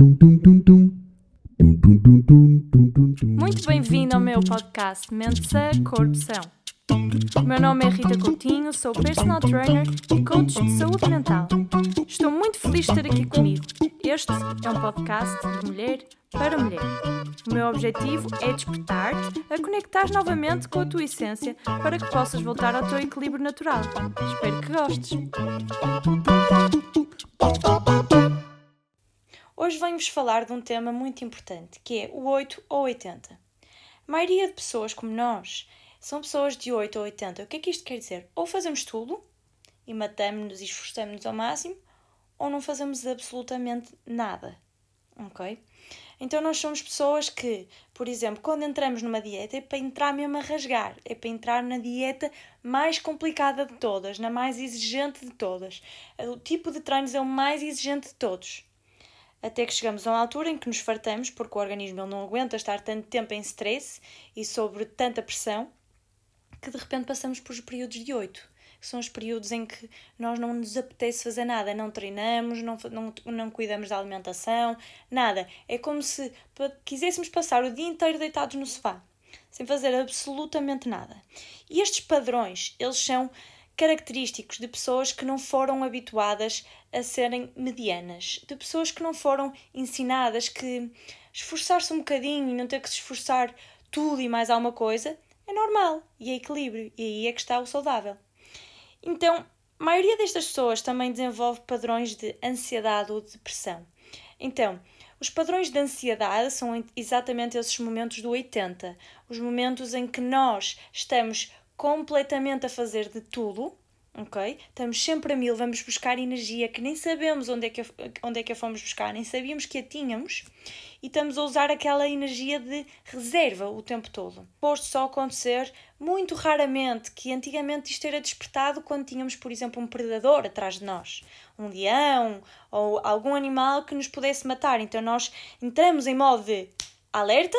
Muito bem-vindo ao meu podcast Mente-se Corrupção. Meu nome é Rita Coutinho, sou personal trainer e coach de saúde mental. Estou muito feliz de estar aqui comigo. Este é um podcast de mulher para mulher. O meu objetivo é despertar-te a conectar novamente com a tua essência para que possas voltar ao teu equilíbrio natural. Espero que gostes. Hoje venho-vos falar de um tema muito importante, que é o 8 ou 80. A maioria de pessoas como nós são pessoas de 8 ou 80. O que é que isto quer dizer? Ou fazemos tudo e matamos-nos e esforçamos-nos ao máximo, ou não fazemos absolutamente nada. Ok? Então nós somos pessoas que, por exemplo, quando entramos numa dieta é para entrar mesmo a rasgar, é para entrar na dieta mais complicada de todas, na mais exigente de todas. O tipo de treinos é o mais exigente de todos até que chegamos a uma altura em que nos fartamos, porque o organismo não aguenta estar tanto tempo em stress e sobre tanta pressão, que de repente passamos por os períodos de 8, que são os períodos em que nós não nos apetece fazer nada, não treinamos, não, não, não cuidamos da alimentação, nada. É como se quiséssemos passar o dia inteiro deitados no sofá, sem fazer absolutamente nada. E estes padrões, eles são característicos de pessoas que não foram habituadas a serem medianas, de pessoas que não foram ensinadas que esforçar-se um bocadinho e não ter que se esforçar tudo e mais alguma coisa é normal e é equilíbrio, e aí é que está o saudável. Então, a maioria destas pessoas também desenvolve padrões de ansiedade ou depressão. Então, os padrões de ansiedade são exatamente esses momentos do 80, os momentos em que nós estamos completamente a fazer de tudo, ok? Estamos sempre a mil, vamos buscar energia que nem sabemos onde é que a, onde é que a fomos buscar, nem sabíamos que a tínhamos e estamos a usar aquela energia de reserva o tempo todo. Posto só acontecer muito raramente, que antigamente isto era despertado quando tínhamos, por exemplo, um predador atrás de nós, um leão ou algum animal que nos pudesse matar. Então nós entramos em modo de alerta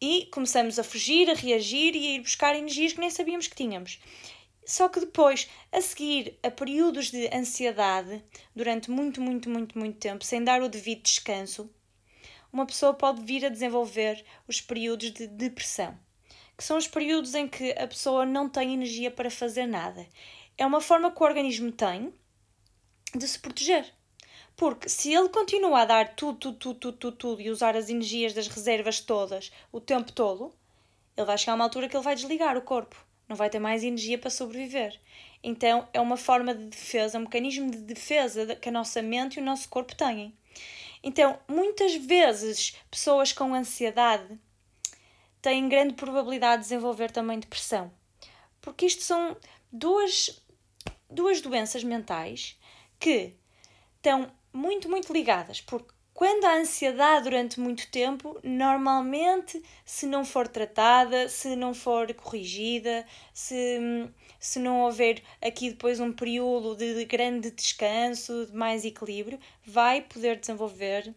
e começamos a fugir, a reagir e a ir buscar energias que nem sabíamos que tínhamos. Só que depois, a seguir a períodos de ansiedade, durante muito, muito, muito, muito tempo, sem dar o devido descanso, uma pessoa pode vir a desenvolver os períodos de depressão, que são os períodos em que a pessoa não tem energia para fazer nada. É uma forma que o organismo tem de se proteger. Porque se ele continua a dar tudo, tudo, tudo, tudo, tudo, tudo e usar as energias das reservas todas o tempo todo, ele vai chegar a uma altura que ele vai desligar o corpo. Não vai ter mais energia para sobreviver. Então é uma forma de defesa, um mecanismo de defesa que a nossa mente e o nosso corpo têm. Então, muitas vezes, pessoas com ansiedade têm grande probabilidade de desenvolver também depressão. Porque isto são duas, duas doenças mentais que estão muito, muito ligadas, porque quando há ansiedade durante muito tempo, normalmente, se não for tratada, se não for corrigida, se, se não houver aqui depois um período de grande descanso, de mais equilíbrio, vai poder desenvolver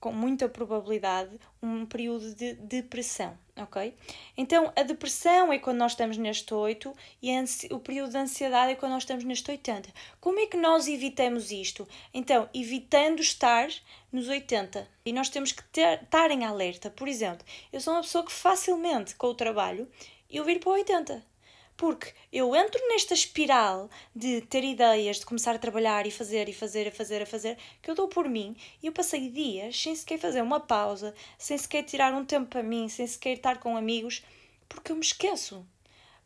com muita probabilidade um período de depressão ok? Então, a depressão é quando nós estamos neste 8 e o período de ansiedade é quando nós estamos neste 80. Como é que nós evitamos isto? Então, evitando estar nos 80. E nós temos que estar em alerta. Por exemplo, eu sou uma pessoa que facilmente, com o trabalho, eu vir para o 80 porque eu entro nesta espiral de ter ideias, de começar a trabalhar e fazer e fazer e fazer e fazer, que eu dou por mim e eu passei dias sem sequer fazer uma pausa, sem sequer tirar um tempo para mim, sem sequer estar com amigos, porque eu me esqueço.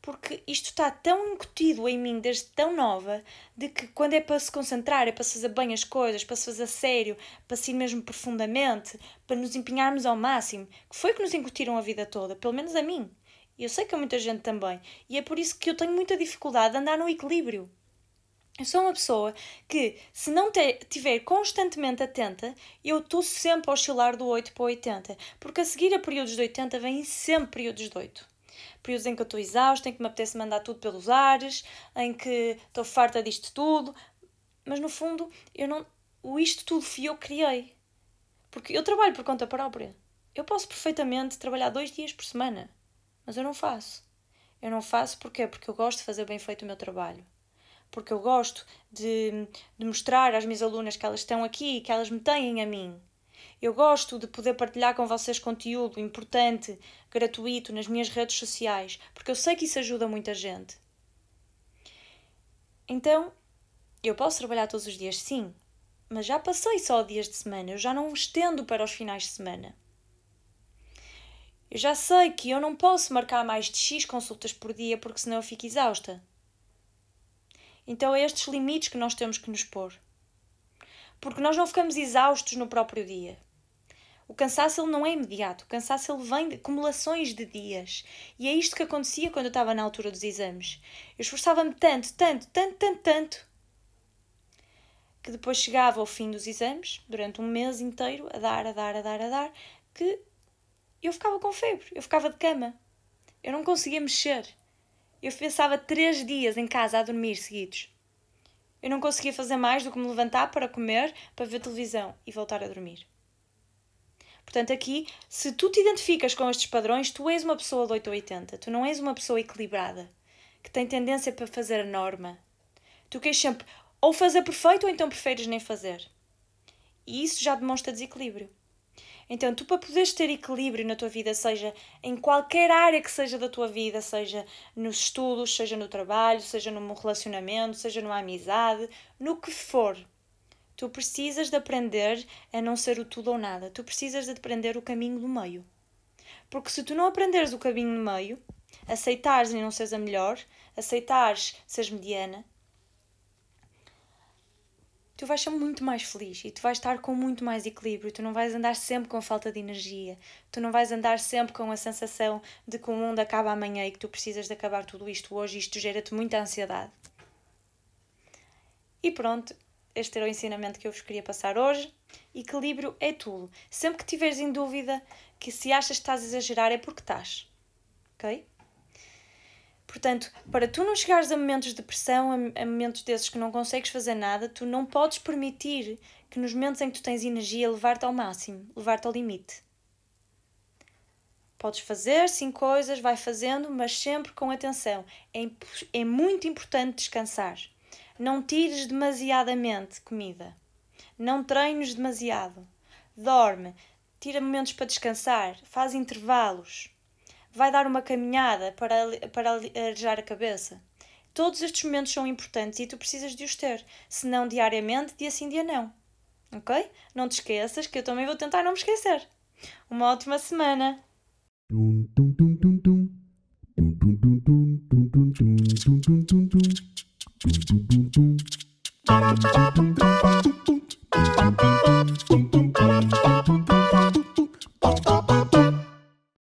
Porque isto está tão incutido em mim desde tão nova, de que quando é para se concentrar, é para se fazer bem as coisas, para se fazer sério, para se ir mesmo profundamente, para nos empenharmos ao máximo, que foi que nos incutiram a vida toda, pelo menos a mim. Eu sei que a muita gente também. E é por isso que eu tenho muita dificuldade de andar no equilíbrio. Eu sou uma pessoa que, se não estiver constantemente atenta, eu estou sempre a oscilar do 8 para o 80. Porque a seguir a períodos de 80 vêm sempre períodos de 8. Períodos em que eu estou exausta, em que me apetece mandar tudo pelos ares, em que estou farta disto tudo. Mas no fundo, eu não, o isto tudo fui eu que criei. Porque eu trabalho por conta própria. Eu posso perfeitamente trabalhar dois dias por semana. Mas eu não faço. Eu não faço porquê? Porque eu gosto de fazer bem feito o meu trabalho. Porque eu gosto de, de mostrar às minhas alunas que elas estão aqui e que elas me têm a mim. Eu gosto de poder partilhar com vocês conteúdo importante, gratuito, nas minhas redes sociais, porque eu sei que isso ajuda muita gente. Então, eu posso trabalhar todos os dias, sim, mas já passei só dias de semana, eu já não estendo para os finais de semana. Eu já sei que eu não posso marcar mais de X consultas por dia porque senão eu fico exausta. Então é estes limites que nós temos que nos pôr. Porque nós não ficamos exaustos no próprio dia. O cansaço ele não é imediato, o cansaço ele vem de acumulações de dias. E é isto que acontecia quando eu estava na altura dos exames. Eu esforçava-me tanto, tanto, tanto, tanto, tanto, que depois chegava ao fim dos exames, durante um mês inteiro, a dar, a dar, a dar, a dar, que eu ficava com febre, eu ficava de cama. Eu não conseguia mexer. Eu pensava três dias em casa a dormir seguidos. Eu não conseguia fazer mais do que me levantar para comer, para ver televisão e voltar a dormir. Portanto, aqui, se tu te identificas com estes padrões, tu és uma pessoa de 8 ou 80. Tu não és uma pessoa equilibrada, que tem tendência para fazer a norma. Tu queres sempre ou fazer perfeito ou então preferes nem fazer. E isso já demonstra desequilíbrio. Então, tu para poderes ter equilíbrio na tua vida, seja em qualquer área que seja da tua vida, seja nos estudos, seja no trabalho, seja num relacionamento, seja numa amizade, no que for, tu precisas de aprender a não ser o tudo ou nada. Tu precisas de aprender o caminho do meio. Porque se tu não aprenderes o caminho do meio, aceitares e não seres a melhor, aceitares seres mediana, tu vais ser muito mais feliz e tu vais estar com muito mais equilíbrio. Tu não vais andar sempre com falta de energia. Tu não vais andar sempre com a sensação de que o mundo acaba amanhã e que tu precisas de acabar tudo isto hoje. Isto gera-te muita ansiedade. E pronto, este era o ensinamento que eu vos queria passar hoje. Equilíbrio é tudo. Sempre que tiveres em dúvida que se achas que estás a exagerar é porque estás. Ok? Portanto, para tu não chegares a momentos de pressão, a, momentos desses que não consegues fazer nada, tu não podes permitir que nos momentos em que tu tens energia levar-te ao máximo, levar-te ao limite. Podes fazer sim coisas, vai fazendo, mas sempre com atenção. É, é muito importante descansar. Não tires demasiadamente comida. Não treines demasiado. Dorme. Tira momentos para descansar. Faz intervalos vai dar uma caminhada para, para arejar a cabeça. Todos estes momentos são importantes e tu precisas de os ter, se não diariamente, dia sim, dia não. Ok? Não te esqueças que eu também vou tentar não me esquecer. Uma ótima semana!